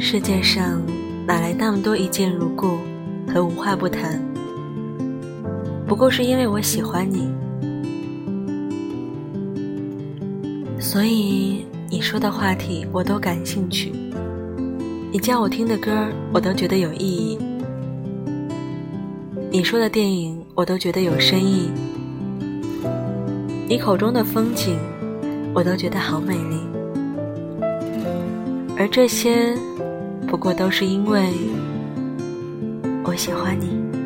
世界上哪来那么多一见如故和无话不谈？不过是因为我喜欢你，所以你说的话题我都感兴趣，你叫我听的歌我都觉得有意义，你说的电影我都觉得有深意，你口中的风景我都觉得好美丽。而这些，不过都是因为我喜欢你。